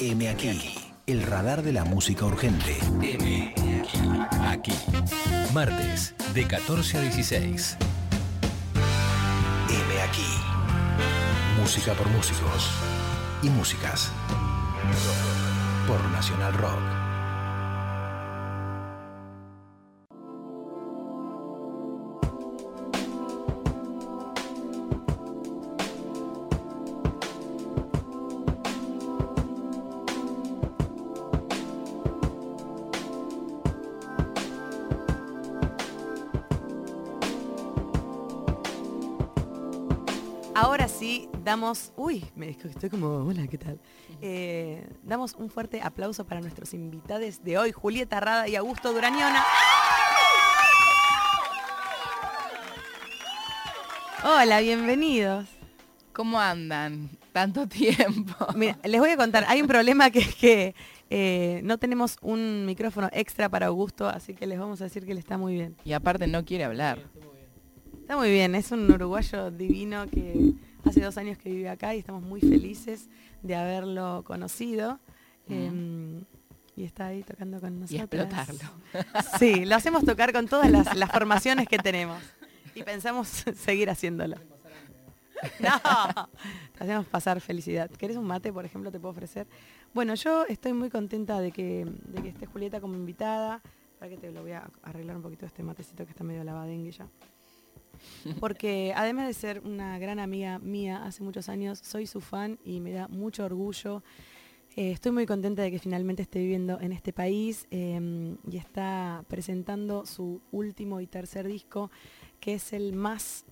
M aquí, el radar de la música urgente. M aquí. Martes, de 14 a 16. M aquí. Música por músicos y músicas. Por Nacional Rock. Ahora sí, damos. Uy, me estoy como. Hola, ¿qué tal? Eh, damos un fuerte aplauso para nuestros invitados de hoy, Julieta Rada y Augusto Durañona. Hola, bienvenidos. ¿Cómo andan? Tanto tiempo. Mira, les voy a contar, hay un problema que es que eh, no tenemos un micrófono extra para Augusto, así que les vamos a decir que le está muy bien. Y aparte no quiere hablar. Está muy bien, es un uruguayo divino que hace dos años que vive acá y estamos muy felices de haberlo conocido. Eh, y está ahí tocando con nosotros. Y explotarlo. Sí, lo hacemos tocar con todas las, las formaciones que tenemos. Y pensamos seguir haciéndolo. No, te hacemos pasar felicidad. ¿Querés un mate, por ejemplo, te puedo ofrecer? Bueno, yo estoy muy contenta de que, de que esté Julieta como invitada. Para que te lo voy a arreglar un poquito este matecito que está medio lavadengue ya. Porque además de ser una gran amiga mía hace muchos años, soy su fan y me da mucho orgullo. Eh, estoy muy contenta de que finalmente esté viviendo en este país eh, y está presentando su último y tercer disco, que es el más,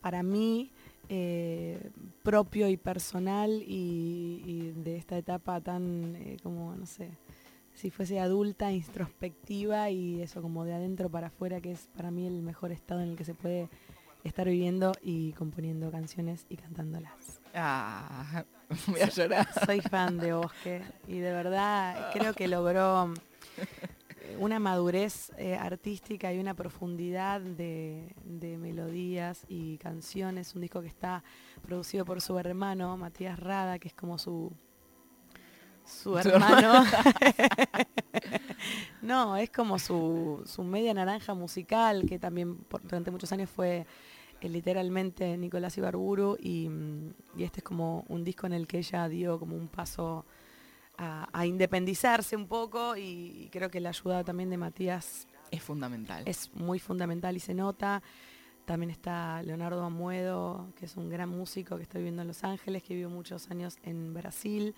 para mí, eh, propio y personal y, y, de esta etapa tan, eh, como, no sé, si fuese adulta, introspectiva y eso como de adentro para afuera, que es para mí el mejor estado en el que se puede estar viviendo y componiendo canciones y cantándolas. Ah, voy a llorar. Soy fan de Bosque y de verdad creo que logró una madurez eh, artística y una profundidad de, de, melodías y canciones. Un disco que está producido por su hermano, Matías Rada, que es como su, su hermano. no, es como su, su, media naranja musical, que también por, durante muchos años fue eh, literalmente Nicolás Ibarburu, y, y, este es como un disco en el que ella dio como un paso a, a independizarse un poco, y, y creo que la ayuda también de Matías es fundamental. Es muy fundamental y se nota. También está Leonardo Amuedo, que es un gran músico que está viviendo en Los Ángeles, que vivió muchos años en Brasil.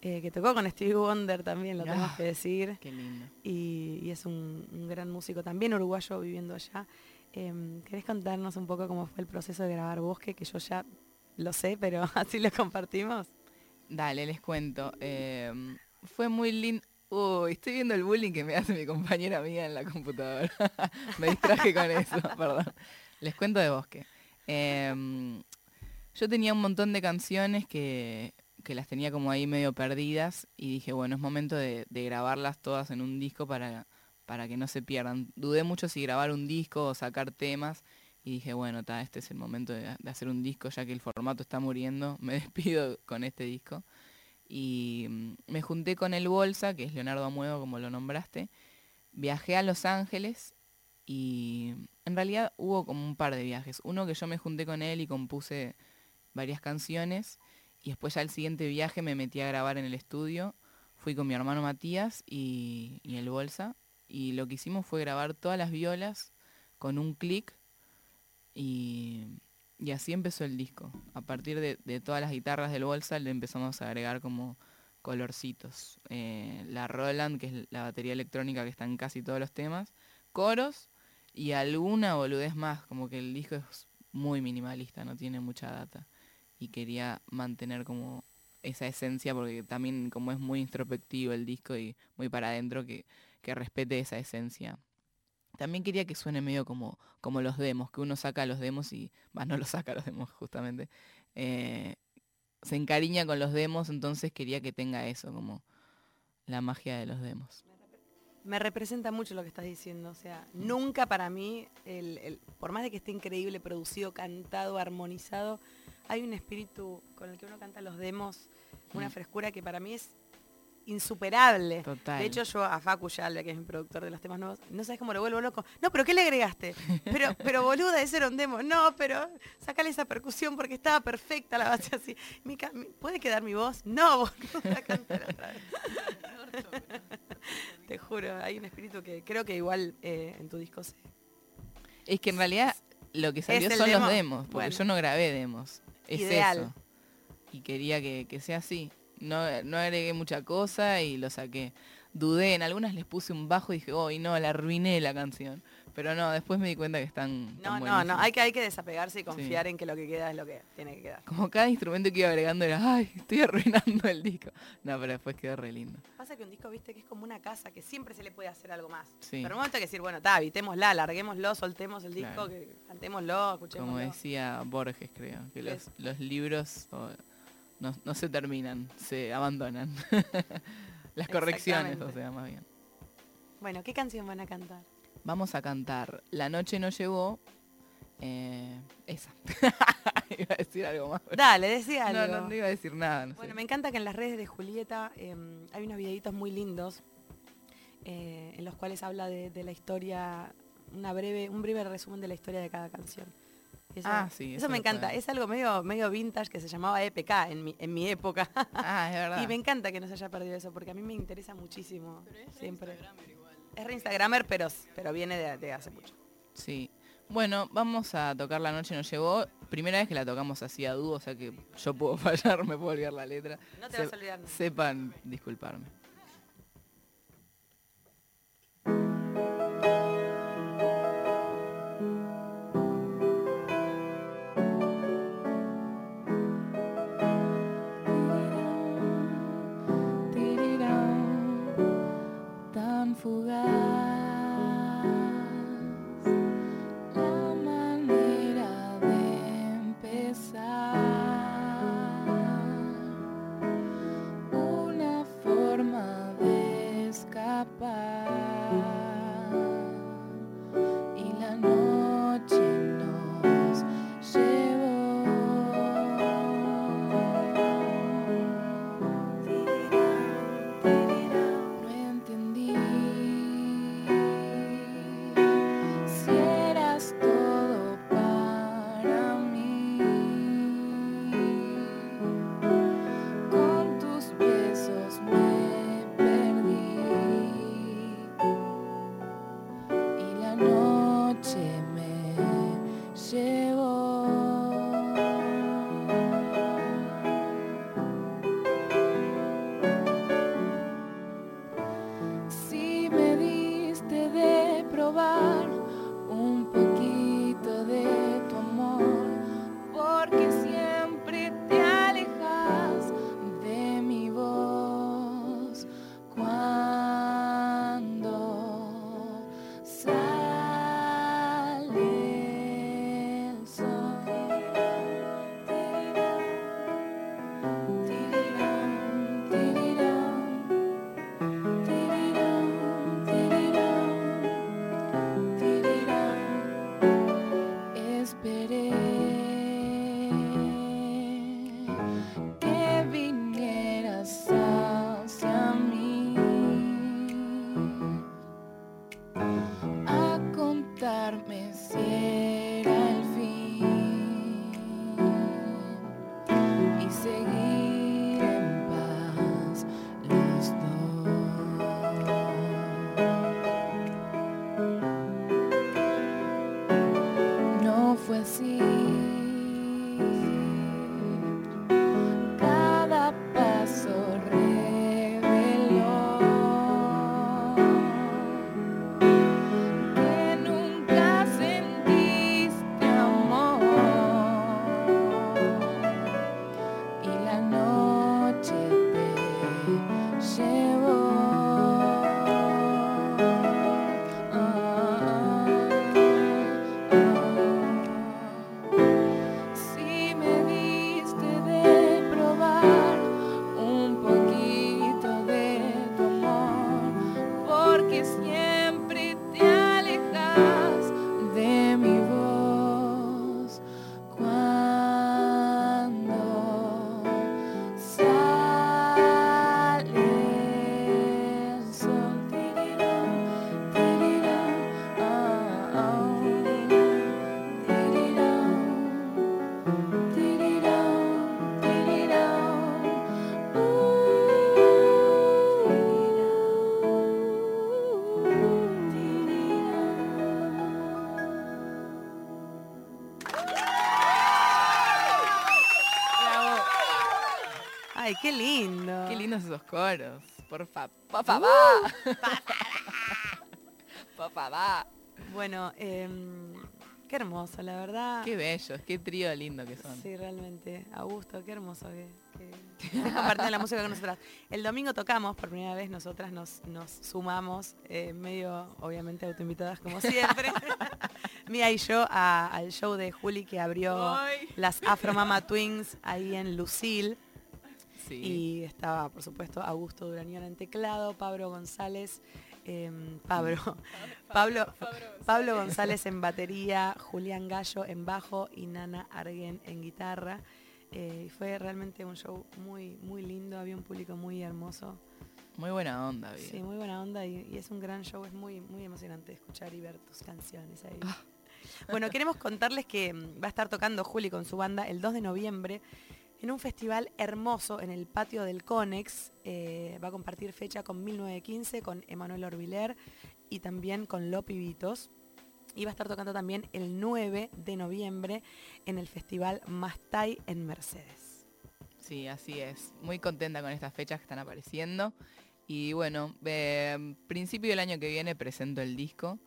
Eh, que tocó con Stevie Wonder también, lo tengo que decir. Qué lindo. Y, y es un, un, gran músico también uruguayo viviendo allá. Eh, ¿Querés contarnos un poco cómo fue el proceso de grabar Bosque? Que yo ya lo sé, pero así lo compartimos. Dale, les cuento. Eh, fue muy lindo. Uy, estoy viendo el bullying que me hace mi compañera mía en la computadora. me distraje con eso, perdón. Les cuento de Bosque. Em, yo tenía un montón de canciones que que las tenía como ahí medio perdidas y dije, bueno, es momento de, grabarlas todas en un disco para, para, que no se pierdan. Dudé mucho si grabar un disco o sacar temas y dije, bueno, ta, este es el momento de, hacer un disco ya que el formato está muriendo, me despido con este disco. Y mm, me junté con el Bolsa, que es Leonardo Amuedo, como lo nombraste, viajé a Los Ángeles y en realidad hubo como un par de viajes. Uno que yo me junté con él y compuse varias canciones y después ya el siguiente viaje me metí a grabar en el estudio. Fui con mi hermano Matías y, el Bolsa. Y lo que hicimos fue grabar todas las violas con un clic. Y, y, así empezó el disco. A partir de, de, todas las guitarras del Bolsa le empezamos a agregar como colorcitos. Eh, la Roland, que es la batería electrónica que está en casi todos los temas. Coros y alguna boludez más. Como que el disco es muy minimalista, no tiene mucha data y quería mantener como esa esencia porque también como es muy introspectivo el disco y muy para adentro que, que respete esa esencia. También quería que suene medio como, como los demos, que uno saca los demos y, más no los saca los demos justamente, eh, se encariña con los demos, entonces quería que tenga eso, como la magia de los demos. Me representa mucho lo que estás diciendo, o sea, nunca para mí, el, el, por más de que esté increíble, producido, cantado, armonizado, hay un espíritu con el que uno canta los demos, una mm. frescura que para mí es insuperable. Total. De hecho, yo a Facu Yalbe, que es mi productor de los temas nuevos, no sabes cómo lo vuelvo loco. No, pero ¿qué le agregaste? Pero, pero boluda, ese era un demo. No, pero sacale esa percusión porque estaba perfecta la base así. ¿Puede quedar mi voz? No, boluda, cántala otra vez. Te juro, hay un espíritu que creo que igual eh, en tu disco se... Es que en realidad lo que salió son demo? los demos, porque Bueno. yo no grabé demos. Es Ideal. eso. Y quería que, que sea así. No, no agregué mucha cosa y lo saqué. Dudé, en algunas les puse un bajo y dije, uy, no, la arruiné la canción. Pero no, después me di cuenta que están. No, no, no, hay que, hay que desapegarse y confiar en que lo que queda es lo que tiene que quedar. Como cada instrumento que iba agregando era, ay, estoy arruinando el disco. No, pero después quedó re lindo. Pasa que un disco, viste, que es como una casa, que siempre se le puede hacer algo más. Sí. Pero un momento hay que decir, bueno, está, habitémosla, larguémoslo, soltemos el disco, Claro. que cantémoslo, escuchémoslo. Como decía Borges, creo, que los, libros no, no se terminan, se abandonan. Las correcciones, o sea, más bien. Bueno, ¿qué canción van a cantar? Vamos a cantar La noche no llegó. eh, esa. iba a decir algo más. pero- Dale, decía No, algo. no, no iba a decir nada. no sé. Bueno, me encanta que en las redes de Julieta eh, hay unos videitos muy lindos eh, en los cuales habla de, de la historia, una breve, un breve resumen de la historia de cada canción. Eso, Ah, sí, Eso, eso me encanta. Es algo medio, medio vintage que se llamaba EPK en mi, en mi época. Ah, es verdad. y me encanta que no se haya perdido eso, porque a mí me interesa muchísimo. siempre. Es re Instagramer, pero, pero viene de, de hace mucho. Sí. Bueno, vamos a tocar La noche nos llevó. Primera vez que la tocamos así a dúo, o sea que yo puedo fallar, me puedo olvidar la letra. No te Se- vas a olvidar. Sepan disculparme. You. Qué lindo. Qué lindos esos coros. Por fa, pa, fa, va. Pa, fa, va. Bueno, em, qué hermoso, la verdad. Qué bellos, qué trío lindo que son. Sí, realmente. Augusto, qué hermoso que, que estés compartiendo la música con nosotras. El domingo tocamos, por primera vez nosotras nos, nos sumamos, eh, medio obviamente autoinvitadas como siempre. Mía y yo a- al show de Juli que abrió Ay. las Afro Mama Twins ahí en Lucille. Sí. Y estaba, por supuesto, Augusto Durañón en teclado, Pablo González, em, Pablo, Pablo, Pablo González en batería, Julián Gallo en bajo y Nana Arguen en guitarra. Eh, y fue realmente un show muy, muy lindo, había un público muy hermoso. Muy buena onda. Sí, muy buena onda y, y es un gran show, es muy, muy emocionante escuchar y ver tus canciones ahí. Ah. Bueno, queremos contarles que mm, va a estar tocando Juli con su banda el 2 de noviembre en un festival hermoso en el patio del Conex. Eh, va a compartir fecha con 1915, con Emanuel Orbiler y también con Lo Pibitos. Y va a estar tocando también el 9 de noviembre en el festival Mastay en Mercedes. Sí, así es. Muy contenta con estas fechas que están apareciendo. Y bueno, eh, principio del año que viene presento el disco.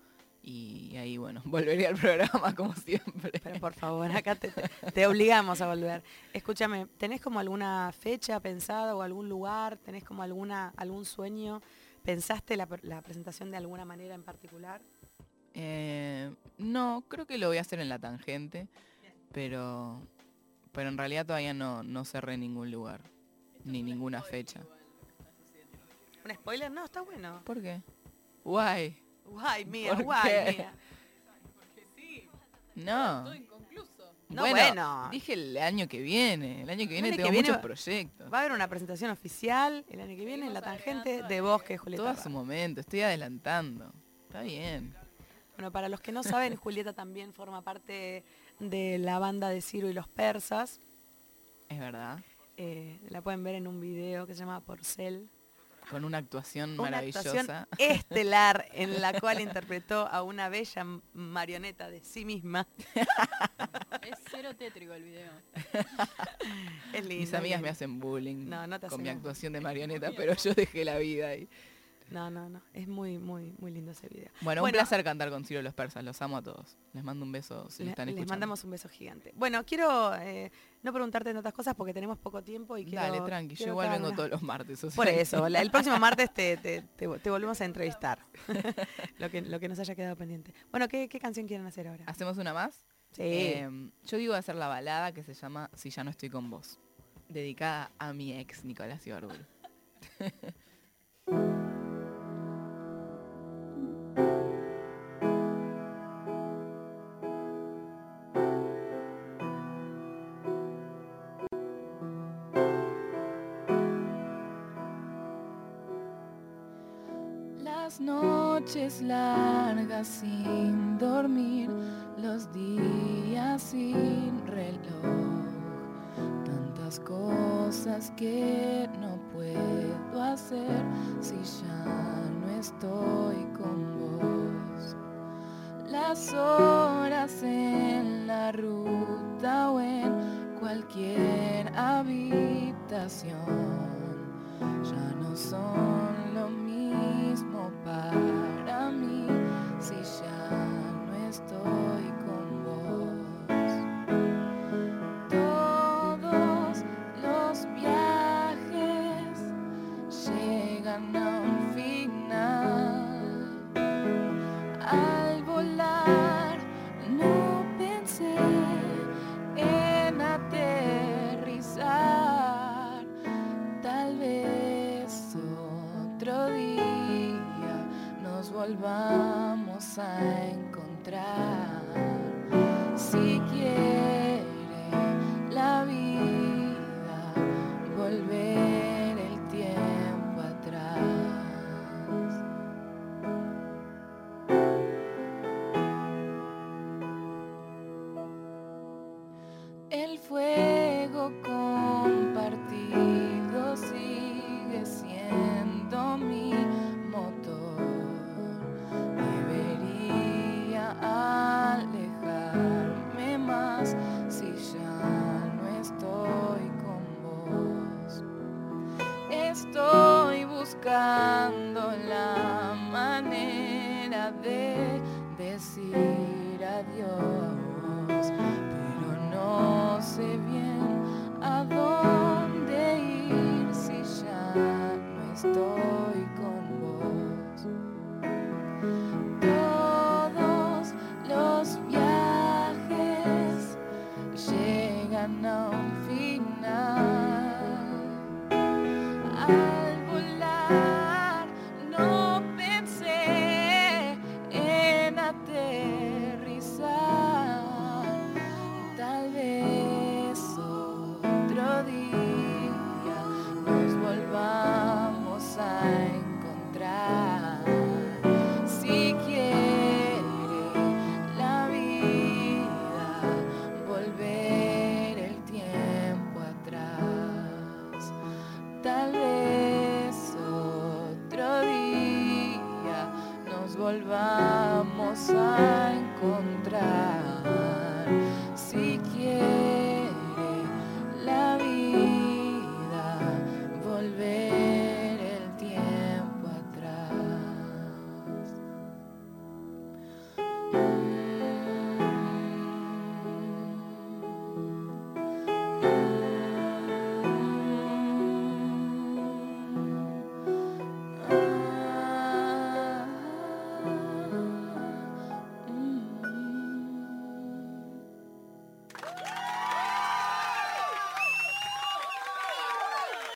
Y ahí, bueno, volveré al programa como siempre. Pero por favor, acá te, te- obligamos a volver. Escúchame, ¿tenés como alguna fecha pensada o algún lugar? ¿Tenés como alguna, algún sueño? ¿Pensaste la, la presentación de alguna manera en particular? Eh, no, creo que lo voy a hacer en la tangente. Pero, pero en realidad todavía no, no cerré ningún lugar. Ni ninguna fecha. ¿Un spoiler? No, está bueno. ¿Por qué? Guay. Guay, mía, ¿Por guay, qué? mía. No. No, bueno, bueno. dije el año que viene. El año que viene año que tengo viene muchos va- proyectos. Va a haber una presentación oficial el año que viene en La Tangente de Bosque, Julieta. Todo a su momento, estoy adelantando. Está bien. Bueno, para los que no saben, Julieta también forma parte de la banda de Ciro y los Persas. Es verdad. Eh, la pueden ver en un video que se llama Porcel. Con una actuación Una maravillosa. actuación estelar en la cual interpretó a una bella marioneta de sí misma. Es cero tétrico el video. Es lindo. Mis amigas me hacen bullying No, no te con mi actuación de marioneta, pero yo dejé la vida ahí. No, no, no. Es muy, muy, muy lindo ese video. Bueno, un placer cantar con Ciro los Persas. Los amo a todos. Les mando un beso si Le- están les escuchando. mandamos un beso gigante. Bueno, quiero eh, no preguntarte tantas cosas porque tenemos poco tiempo y quiero... Dale, tranqui. Yo igual vengo todos los martes. o sea Por eso, la- el próximo martes te, te- te- te volvemos a entrevistar. lo, que, lo que nos haya quedado pendiente. Bueno, ¿qué, qué canción quieren hacer ahora? ¿Hacemos una más? Sí. Eh, yo digo hacer la balada que se llama Si ya no estoy con vos. Dedicada a mi ex, Nicolás Ibarburu. noches largas sin dormir, los días sin reloj, tantas cosas que no puedo hacer si ya no estoy con vos. Las horas en la ruta o en cualquier habitación ya no son lo mismo para